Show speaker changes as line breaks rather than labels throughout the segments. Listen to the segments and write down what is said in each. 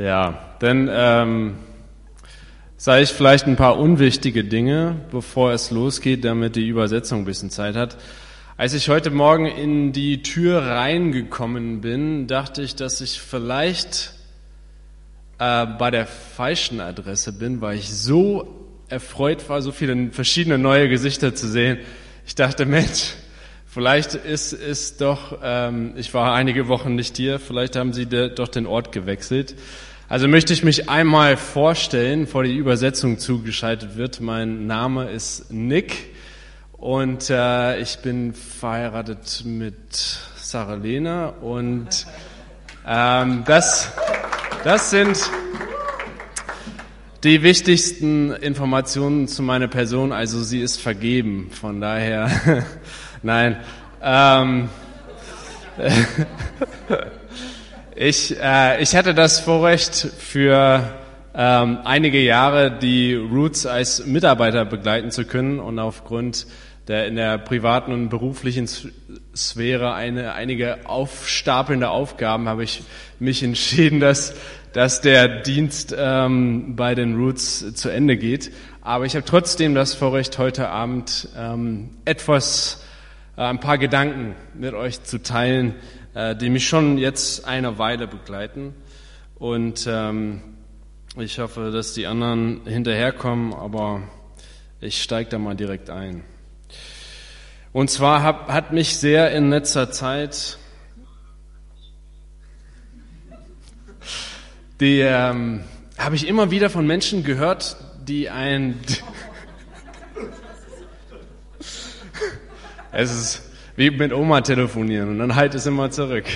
Ja, dann ähm, sage ich vielleicht ein paar unwichtige Dinge, bevor es losgeht, damit die Übersetzung ein bisschen Zeit hat. Als ich heute Morgen in die Tür reingekommen bin, dachte ich, dass ich vielleicht äh, bei der falschen Adresse bin, weil ich so erfreut war, so viele verschiedene neue Gesichter zu sehen. Ich dachte, Mensch, vielleicht ist es doch, ähm, ich war einige Wochen nicht hier, vielleicht haben Sie de, doch den Ort gewechselt. Also möchte ich mich einmal vorstellen, bevor die Übersetzung zugeschaltet wird. Mein Name ist Nick und äh, ich bin verheiratet mit Sarah Lena und ähm, das, das sind die wichtigsten Informationen zu meiner Person. Also sie ist vergeben, von daher, nein. Ähm, Ich, äh, ich hatte das Vorrecht für ähm, einige Jahre die Roots als Mitarbeiter begleiten zu können und aufgrund der in der privaten und beruflichen Sphäre eine, einige aufstapelnde Aufgaben habe ich mich entschieden, dass, dass der Dienst ähm, bei den Roots zu Ende geht. Aber ich habe trotzdem das Vorrecht, heute Abend ähm, etwas, äh, ein paar Gedanken mit euch zu teilen, äh, die mich schon jetzt eine Weile begleiten. Und ähm, ich hoffe, dass die anderen hinterherkommen, aber ich steige da mal direkt ein. Und zwar hab, hat mich sehr in letzter Zeit die ähm, habe ich immer wieder von Menschen gehört, die ein es ist wie mit Oma telefonieren und dann halt es immer zurück.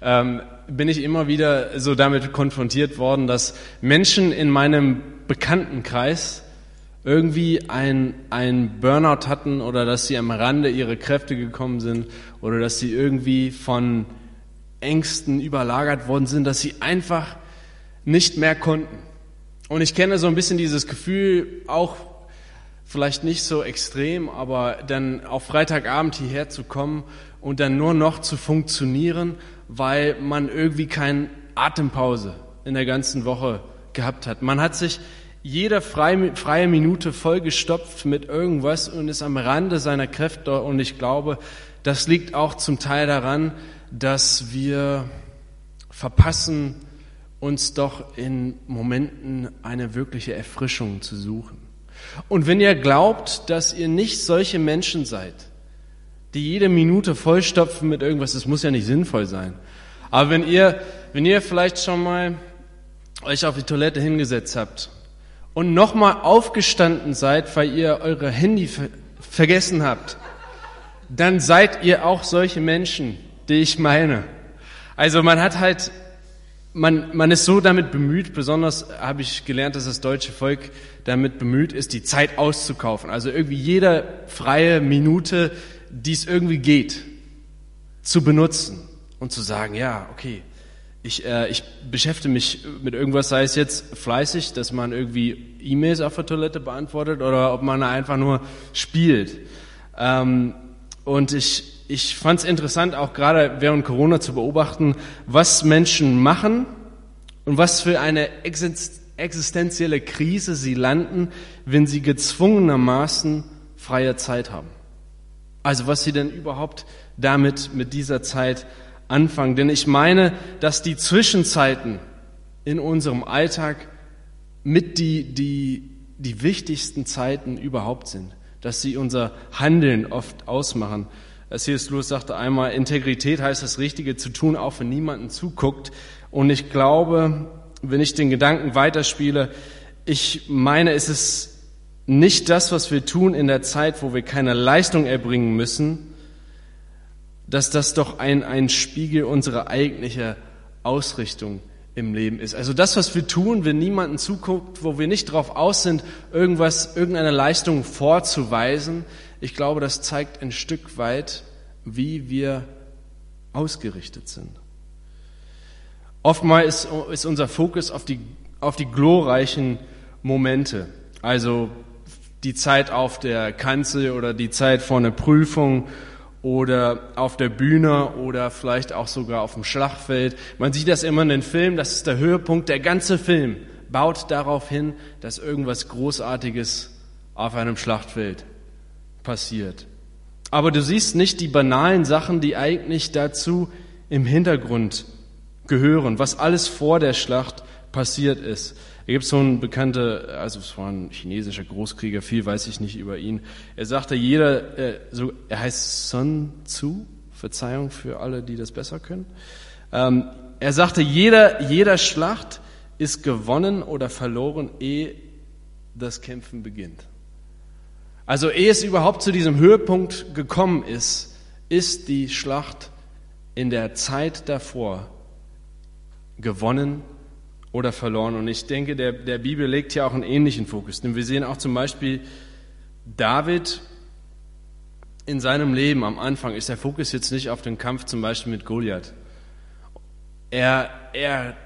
Ähm, bin ich immer wieder so damit konfrontiert worden, dass Menschen in meinem Bekanntenkreis irgendwie ein, ein Burnout hatten oder dass sie am Rande ihrer Kräfte gekommen sind oder dass sie irgendwie von Ängsten überlagert worden sind, dass sie einfach nicht mehr konnten. Und ich kenne so ein bisschen dieses Gefühl auch vielleicht nicht so extrem, aber dann auf Freitagabend hierher zu kommen und dann nur noch zu funktionieren, weil man irgendwie keine Atempause in der ganzen Woche gehabt hat. Man hat sich jede freie Minute vollgestopft mit irgendwas und ist am Rande seiner Kräfte. Und ich glaube, das liegt auch zum Teil daran, dass wir verpassen, uns doch in Momenten eine wirkliche Erfrischung zu suchen. Und wenn ihr glaubt, dass ihr nicht solche Menschen seid, die jede Minute vollstopfen mit irgendwas, das muss ja nicht sinnvoll sein. Aber wenn ihr, wenn ihr vielleicht schon mal euch auf die Toilette hingesetzt habt und nochmal aufgestanden seid, weil ihr eure Handy ver vergessen habt, dann seid ihr auch solche Menschen, die ich meine. Also man hat halt man, man ist so damit bemüht, besonders habe ich gelernt, dass das deutsche Volk damit bemüht ist, die Zeit auszukaufen. Also irgendwie jede freie Minute, die es irgendwie geht, zu benutzen und zu sagen, ja, okay, ich, äh, ich beschäftige mich mit irgendwas, sei es jetzt fleißig, dass man irgendwie E-Mails auf der Toilette beantwortet oder ob man einfach nur spielt. Ähm, und ich, ich fand es interessant, auch gerade während Corona zu beobachten, was Menschen machen und was für eine existenzielle Krise sie landen, wenn sie gezwungenermaßen freie Zeit haben. Also was sie denn überhaupt damit mit dieser Zeit anfangen. Denn ich meine, dass die Zwischenzeiten in unserem Alltag mit die, die, die wichtigsten Zeiten überhaupt sind. Dass sie unser Handeln oft ausmachen. C.S. Lewis sagte einmal, Integrität heißt das Richtige zu tun, auch wenn niemanden zuguckt. Und ich glaube, wenn ich den Gedanken weiterspiele, ich meine, es ist nicht das, was wir tun in der Zeit, wo wir keine Leistung erbringen müssen, dass das doch ein, ein Spiegel unserer eigentlichen Ausrichtung im Leben ist. Also das, was wir tun, wenn niemanden zuguckt, wo wir nicht darauf aus sind, irgendwas, irgendeine Leistung vorzuweisen, ich glaube, das zeigt ein Stück weit, wie wir ausgerichtet sind. Oftmals ist, unser Fokus auf die, auf die glorreichen Momente, also die Zeit auf der Kanzel oder die Zeit vor einer Prüfung oder auf der Bühne oder vielleicht auch sogar auf dem Schlachtfeld. Man sieht das immer in den Filmen, das ist der Höhepunkt. Der ganze Film baut darauf hin, dass irgendwas Großartiges auf einem Schlachtfeld passiert. Aber du siehst nicht die banalen Sachen, die eigentlich dazu im Hintergrund gehören, was alles vor der Schlacht passiert ist. Da gibt es so einen bekannten, also es war ein chinesischer Großkrieger, viel weiß ich nicht über ihn. Er sagte, jeder, äh, so, er heißt Sun Tzu, Verzeihung für alle, die das besser können. Ähm, er sagte, jeder, jeder Schlacht ist gewonnen oder verloren, ehe das Kämpfen beginnt. Also ehe es überhaupt zu diesem Höhepunkt gekommen ist, ist die Schlacht in der Zeit davor gewonnen oder verloren. Und ich denke, der, der Bibel legt hier auch einen ähnlichen Fokus. Denn wir sehen auch zum Beispiel David in seinem Leben am Anfang ist der Fokus jetzt nicht auf den Kampf zum Beispiel mit Goliath. Er, er,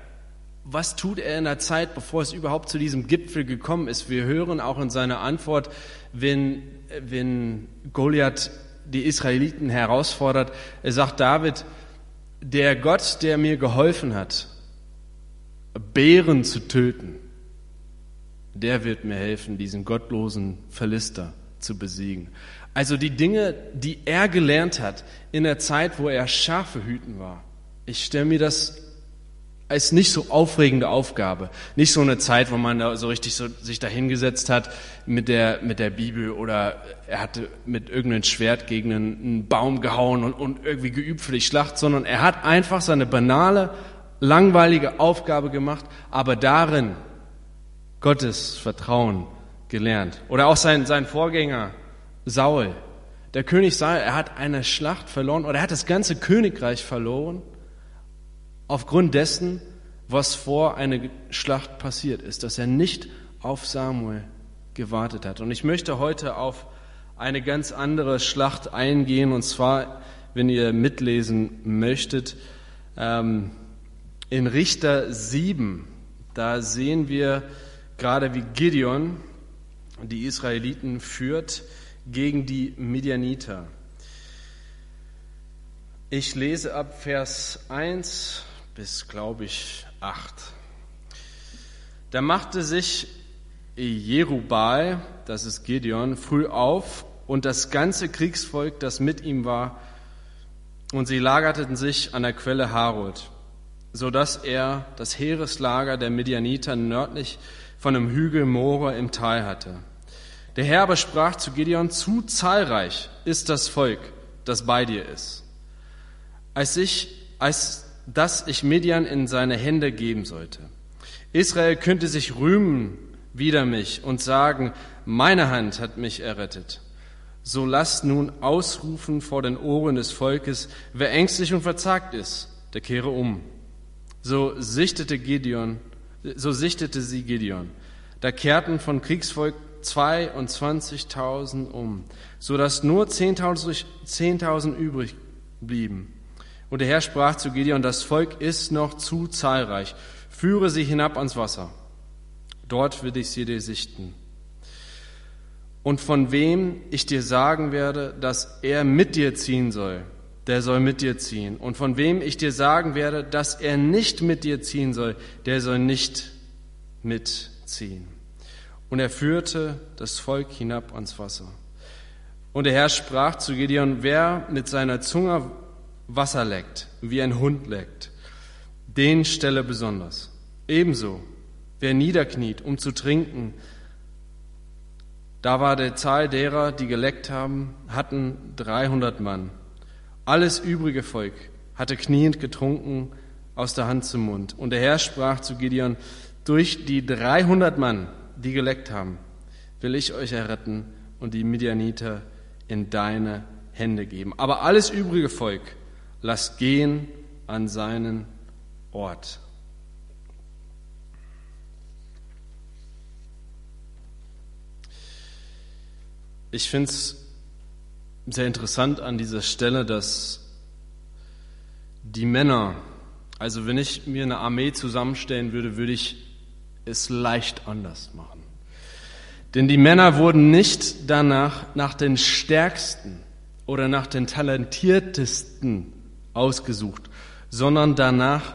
was tut er in der Zeit, bevor es überhaupt zu diesem Gipfel gekommen ist? Wir hören auch in seiner Antwort, wenn, wenn Goliath die Israeliten herausfordert, er sagt David, der Gott, der mir geholfen hat, Bären zu töten, der wird mir helfen, diesen gottlosen Verlister zu besiegen. Also die Dinge, die er gelernt hat in der Zeit, wo er Schafe hüten war. Ich stelle mir das als nicht so aufregende Aufgabe. Nicht so eine Zeit, wo man da so richtig so sich dahingesetzt hat mit der, mit der Bibel oder er hatte mit irgendeinem Schwert gegen einen, einen Baum gehauen und, und irgendwie geübt für die Schlacht, sondern er hat einfach seine banale langweilige Aufgabe gemacht, aber darin Gottes Vertrauen gelernt. Oder auch sein, sein Vorgänger Saul. Der König Saul, er hat eine Schlacht verloren oder er hat das ganze Königreich verloren aufgrund dessen, was vor einer Schlacht passiert ist, dass er nicht auf Samuel gewartet hat. Und ich möchte heute auf eine ganz andere Schlacht eingehen, und zwar, wenn ihr mitlesen möchtet, ähm, in Richter 7, da sehen wir gerade wie Gideon die Israeliten führt gegen die Midianiter. Ich lese ab Vers 1 bis, glaube ich, 8. Da machte sich Jerubal, das ist Gideon, früh auf und das ganze Kriegsvolk, das mit ihm war, und sie lagerten sich an der Quelle Harod so dass er das Heereslager der Midianiter nördlich von dem Hügel More im Tal hatte. Der Herr aber sprach zu Gideon, zu zahlreich ist das Volk, das bei dir ist, als ich, als dass ich Midian in seine Hände geben sollte. Israel könnte sich rühmen wider mich und sagen, meine Hand hat mich errettet. So lasst nun ausrufen vor den Ohren des Volkes, wer ängstlich und verzagt ist, der kehre um. So sichtete Gideon, so sichtete sie Gideon. Da kehrten von Kriegsvolk 22.000 um, so dass nur 10.000 10 übrig blieben. Und der Herr sprach zu Gideon, das Volk ist noch zu zahlreich. Führe sie hinab ans Wasser. Dort will ich sie dir sichten. Und von wem ich dir sagen werde, dass er mit dir ziehen soll, der soll mit dir ziehen. Und von wem ich dir sagen werde, dass er nicht mit dir ziehen soll, der soll nicht mitziehen. Und er führte das Volk hinab ans Wasser. Und der Herr sprach zu Gideon, wer mit seiner Zunge Wasser leckt, wie ein Hund leckt, den stelle besonders. Ebenso, wer niederkniet, um zu trinken, da war der Zahl derer, die geleckt haben, hatten 300 Mann. Alles übrige Volk hatte kniend getrunken aus der Hand zum Mund. Und der Herr sprach zu Gideon, durch die 300 Mann, die geleckt haben, will ich euch erretten und die Midianiter in deine Hände geben. Aber alles übrige Volk lasst gehen an seinen Ort. Ich finde es sehr interessant an dieser Stelle, dass die Männer, also wenn ich mir eine Armee zusammenstellen würde, würde ich es leicht anders machen. Denn die Männer wurden nicht danach nach den Stärksten oder nach den talentiertesten ausgesucht, sondern danach,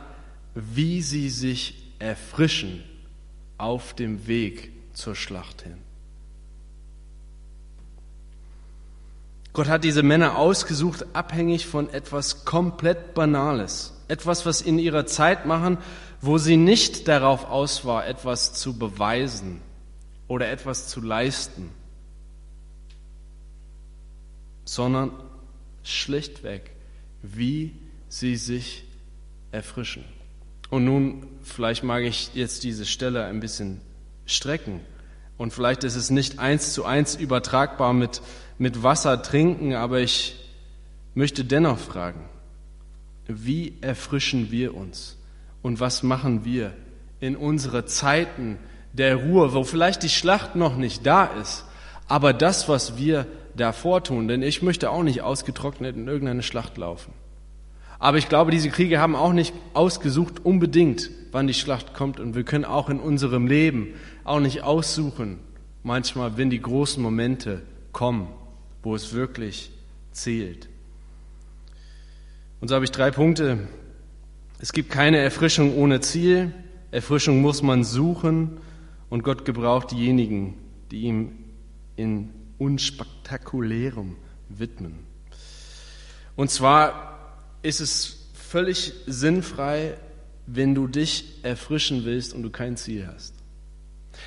wie sie sich erfrischen auf dem Weg zur Schlacht hin. Gott hat diese Männer ausgesucht, abhängig von etwas komplett Banales. Etwas, was in ihrer Zeit machen, wo sie nicht darauf aus war, etwas zu beweisen oder etwas zu leisten, sondern schlichtweg, wie sie sich erfrischen. Und nun, vielleicht mag ich jetzt diese Stelle ein bisschen strecken. Und vielleicht ist es nicht eins zu eins übertragbar mit, mit Wasser trinken, aber ich möchte dennoch fragen, wie erfrischen wir uns und was machen wir in unsere Zeiten der Ruhe, wo vielleicht die Schlacht noch nicht da ist, aber das, was wir davor tun, denn ich möchte auch nicht ausgetrocknet in irgendeine Schlacht laufen. Aber ich glaube, diese Kriege haben auch nicht ausgesucht unbedingt, wann die Schlacht kommt und wir können auch in unserem Leben auch nicht aussuchen, manchmal, wenn die großen Momente kommen, wo es wirklich zählt. Und so habe ich drei Punkte. Es gibt keine Erfrischung ohne Ziel. Erfrischung muss man suchen und Gott gebraucht diejenigen, die ihm in unspektakulärem widmen. Und zwar ist es völlig sinnfrei, wenn du dich erfrischen willst und du kein Ziel hast.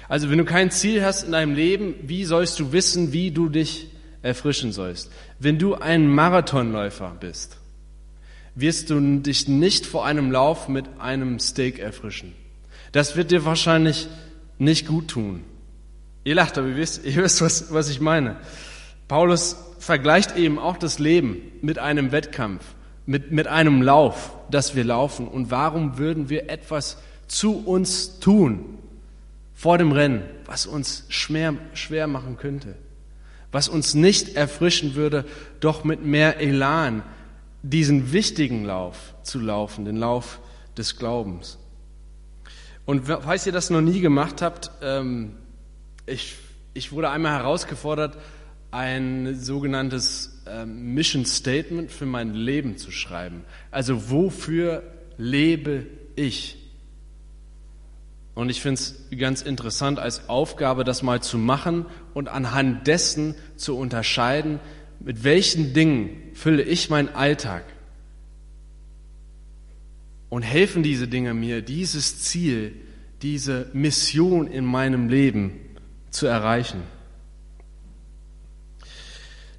Also wenn du kein Ziel hast in deinem Leben, wie sollst du wissen, wie du dich erfrischen sollst? Wenn du ein Marathonläufer bist, wirst du dich nicht vor einem Lauf mit einem Steak erfrischen. Das wird dir wahrscheinlich nicht gut tun. Ihr lacht, aber ihr wisst, ihr wisst was, was ich meine. Paulus vergleicht eben auch das Leben mit einem Wettkampf, mit, mit einem Lauf, das wir laufen. Und warum würden wir etwas zu uns tun vor dem Rennen, was uns schwer, schwer machen könnte? Was uns nicht erfrischen würde, doch mit mehr Elan, diesen wichtigen Lauf zu laufen, den Lauf des Glaubens. Und falls ihr das noch nie gemacht habt, ähm, ich, ich wurde einmal herausgefordert, ein sogenanntes ähm, Mission Statement für mein Leben zu schreiben. Also wofür lebe ich? Und ich finde es ganz interessant als Aufgabe, das mal zu machen und anhand dessen zu unterscheiden, mit welchen Dingen fülle ich meinen Alltag? Und helfen diese Dinge mir, dieses Ziel, diese Mission in meinem Leben zu erreichen?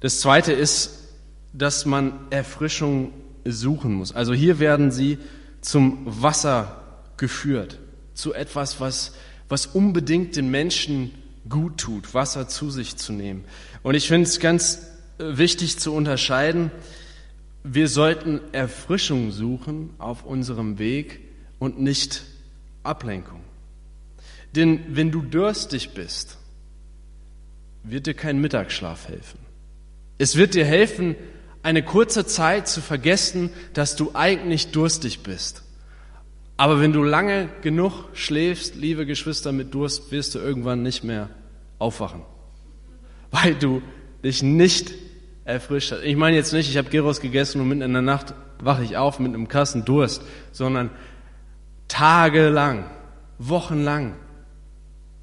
Das zweite ist, dass man Erfrischung suchen muss. Also hier werden sie zum Wasser geführt, zu etwas, was, was unbedingt den Menschen gut tut, Wasser zu sich zu nehmen. Und ich finde es ganz wichtig zu unterscheiden. Wir sollten Erfrischung suchen auf unserem Weg und nicht Ablenkung. Denn wenn du durstig bist, wird dir kein Mittagsschlaf helfen. Es wird dir helfen, eine kurze Zeit zu vergessen, dass du eigentlich durstig bist. Aber wenn du lange genug schläfst, liebe Geschwister mit Durst, wirst du irgendwann nicht mehr aufwachen, weil du dich nicht erfrischt hat. Ich meine jetzt nicht, ich habe Gyros gegessen und mitten in der Nacht wache ich auf mit einem Kassen Durst, sondern tagelang, wochenlang.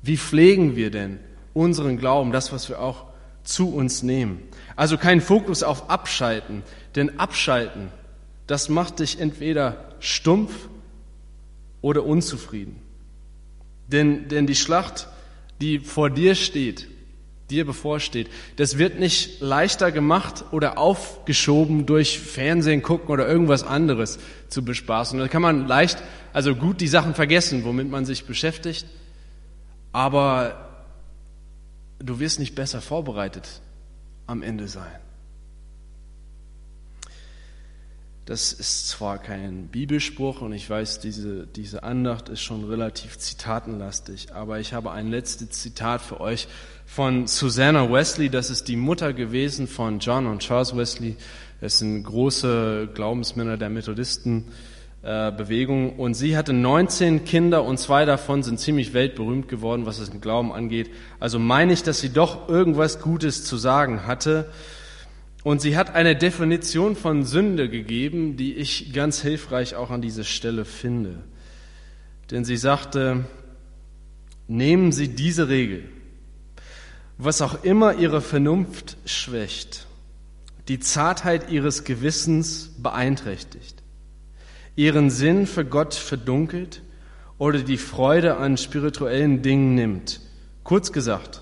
Wie pflegen wir denn unseren Glauben, das, was wir auch zu uns nehmen? Also kein Fokus auf Abschalten, denn Abschalten, das macht dich entweder stumpf oder unzufrieden. Denn, denn die Schlacht, die vor dir steht, dir bevorsteht, das wird nicht leichter gemacht oder aufgeschoben durch Fernsehen gucken oder irgendwas anderes zu bespaßen. Da kann man leicht, also gut die Sachen vergessen, womit man sich beschäftigt, aber du wirst nicht besser vorbereitet am Ende sein. Das ist zwar kein Bibelspruch und ich weiß, diese, diese Andacht ist schon relativ zitatenlastig, aber ich habe ein letztes Zitat für euch von Susanna Wesley. Das ist die Mutter gewesen von John und Charles Wesley. Das sind große Glaubensmänner der Methodistenbewegung. und sie hatte 19 Kinder und zwei davon sind ziemlich weltberühmt geworden, was den Glauben angeht. Also meine ich, dass sie doch irgendwas Gutes zu sagen hatte. Und sie hat eine Definition von Sünde gegeben, die ich ganz hilfreich auch an dieser Stelle finde. Denn sie sagte, nehmen Sie diese Regel, was auch immer Ihre Vernunft schwächt, die Zartheit Ihres Gewissens beeinträchtigt, Ihren Sinn für Gott verdunkelt oder die Freude an spirituellen Dingen nimmt. Kurz gesagt,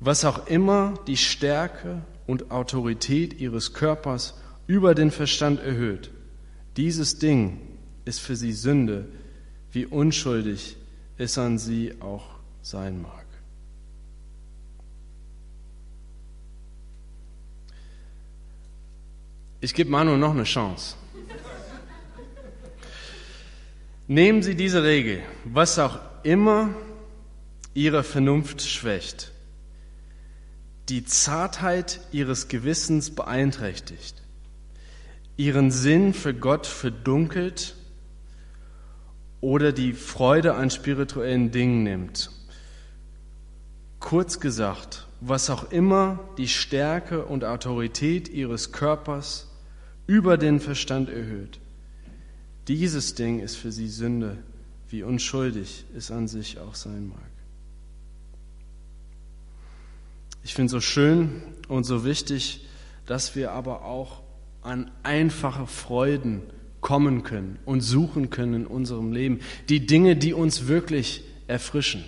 was auch immer die Stärke und Autorität ihres Körpers über den Verstand erhöht, dieses Ding ist für sie Sünde, wie unschuldig es an sie auch sein mag. Ich gebe Manu noch eine Chance. Nehmen Sie diese Regel, was auch immer Ihre Vernunft schwächt, die Zartheit Ihres Gewissens beeinträchtigt, Ihren Sinn für Gott verdunkelt oder die Freude an spirituellen Dingen nimmt. Kurz gesagt, was auch immer die Stärke und Autorität Ihres Körpers über den Verstand erhöht dieses Ding ist für sie Sünde, wie unschuldig es an sich auch sein mag. Ich finde es so schön und so wichtig, dass wir aber auch an einfache Freuden kommen können und suchen können in unserem Leben. Die Dinge, die uns wirklich erfrischen.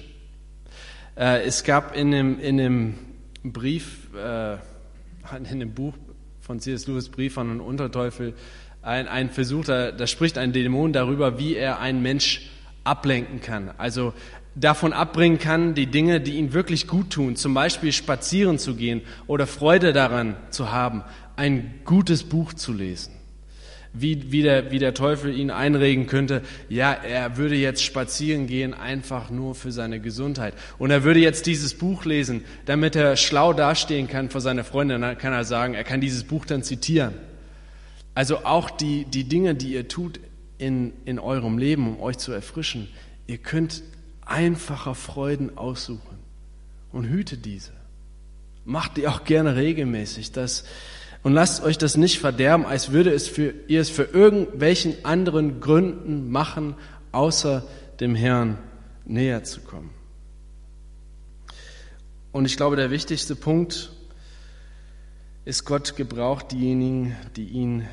Äh, es gab in dem, in dem Brief, äh, in dem Buch von C.S. Lewis Brief an den Unterteufel, ein, ein Versuch, da, da spricht ein Dämon darüber, wie er einen Mensch ablenken kann. Also davon abbringen kann, die Dinge, die ihn wirklich gut tun, zum Beispiel spazieren zu gehen oder Freude daran zu haben, ein gutes Buch zu lesen. Wie, wie, der, wie der Teufel ihn einregen könnte, ja, er würde jetzt spazieren gehen, einfach nur für seine Gesundheit. Und er würde jetzt dieses Buch lesen, damit er schlau dastehen kann vor seiner Freundin. Dann kann er sagen, er kann dieses Buch dann zitieren. Also auch die, die Dinge, die ihr tut in, in eurem Leben, um euch zu erfrischen, ihr könnt einfacher Freuden aussuchen und hütet diese. Macht die auch gerne regelmäßig. Das, und lasst euch das nicht verderben, als würde es für, ihr es für irgendwelchen anderen Gründen machen, außer dem Herrn näher zu kommen. Und ich glaube, der wichtigste Punkt ist, Gott gebraucht diejenigen, die ihn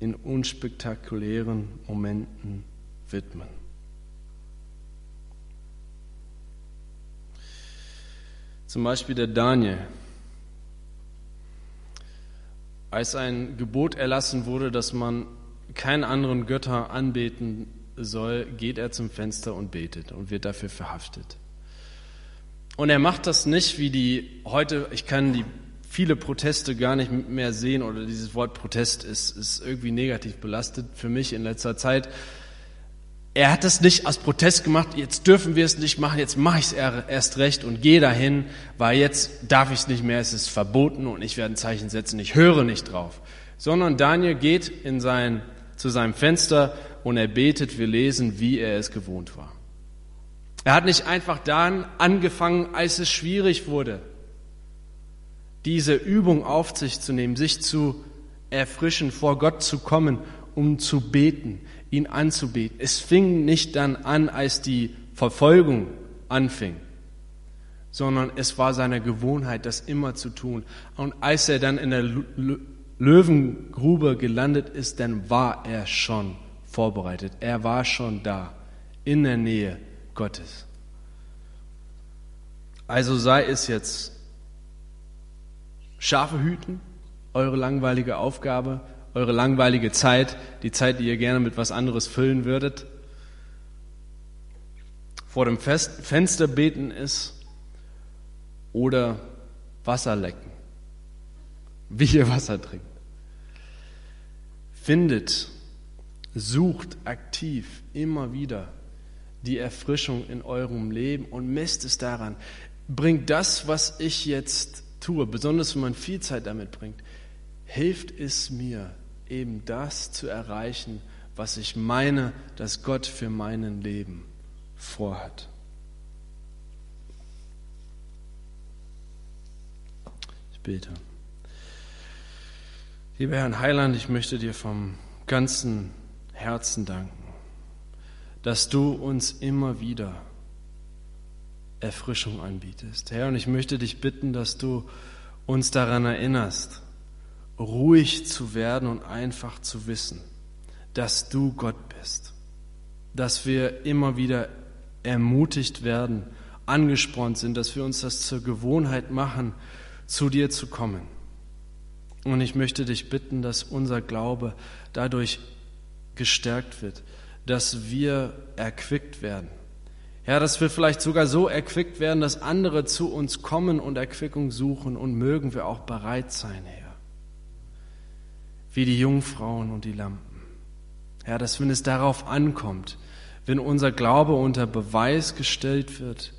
in unspektakulären Momenten widmen. Zum Beispiel der Daniel. Als ein Gebot erlassen wurde, dass man keinen anderen Götter anbeten soll, geht er zum Fenster und betet und wird dafür verhaftet. Und er macht das nicht wie die heute, ich kann die viele Proteste gar nicht mehr sehen oder dieses Wort Protest ist, ist irgendwie negativ belastet für mich in letzter Zeit. Er hat es nicht als Protest gemacht, jetzt dürfen wir es nicht machen, jetzt mache ich es erst recht und gehe dahin, weil jetzt darf ich es nicht mehr, es ist verboten und ich werde ein Zeichen setzen, ich höre nicht drauf. Sondern Daniel geht in sein, zu seinem Fenster und er betet, wir lesen, wie er es gewohnt war. Er hat nicht einfach dann angefangen, als es schwierig wurde, diese Übung auf sich zu nehmen, sich zu erfrischen, vor Gott zu kommen, um zu beten, ihn anzubeten. Es fing nicht dann an, als die Verfolgung anfing, sondern es war seine Gewohnheit, das immer zu tun. Und als er dann in der Löwengrube gelandet ist, dann war er schon vorbereitet. Er war schon da, in der Nähe Gottes. Also sei es jetzt Schafe hüten, eure langweilige Aufgabe, eure langweilige Zeit, die Zeit, die ihr gerne mit was anderes füllen würdet. Vor dem Fest Fenster beten ist oder Wasser lecken, wie ihr Wasser trinkt. Findet, sucht aktiv immer wieder die Erfrischung in eurem Leben und messt es daran. Bringt das, was ich jetzt tue, besonders wenn man viel Zeit damit bringt, hilft es mir, eben das zu erreichen, was ich meine, dass Gott für mein Leben vorhat. Ich bete. Lieber Herr Heiland, ich möchte dir vom ganzen Herzen danken, dass du uns immer wieder Erfrischung anbietest. Herr, und ich möchte dich bitten, dass du uns daran erinnerst, ruhig zu werden und einfach zu wissen, dass du Gott bist, dass wir immer wieder ermutigt werden, angespornt sind, dass wir uns das zur Gewohnheit machen, zu dir zu kommen. Und ich möchte dich bitten, dass unser Glaube dadurch gestärkt wird, dass wir erquickt werden. Ja, dass wir vielleicht sogar so erquickt werden, dass andere zu uns kommen und Erquickung suchen und mögen wir auch bereit sein, Herr. Wie die Jungfrauen und die Lampen. Ja, dass wenn es darauf ankommt, wenn unser Glaube unter Beweis gestellt wird,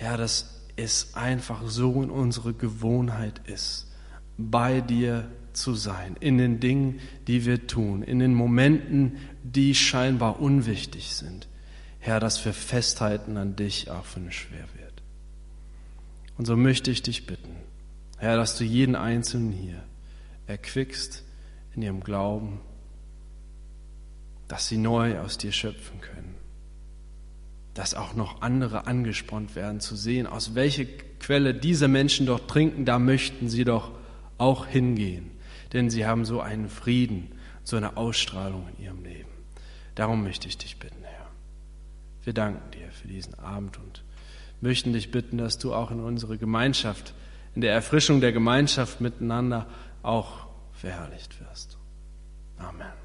ja, dass es einfach so in unsere Gewohnheit ist, bei dir zu sein, in den Dingen, die wir tun, in den Momenten, die scheinbar unwichtig sind. Herr, dass wir festhalten an dich, auch wenn es schwer wird. Und so möchte ich dich bitten, Herr, dass du jeden Einzelnen hier erquickst in ihrem Glauben, dass sie neu aus dir schöpfen können, dass auch noch andere angespornt werden zu sehen, aus welcher Quelle diese Menschen doch trinken, da möchten sie doch auch hingehen, denn sie haben so einen Frieden, so eine Ausstrahlung in ihrem Leben. Darum möchte ich dich bitten. Wir danken dir für diesen Abend und möchten dich bitten, dass du auch in unsere Gemeinschaft, in der Erfrischung der Gemeinschaft miteinander auch verherrlicht wirst. Amen.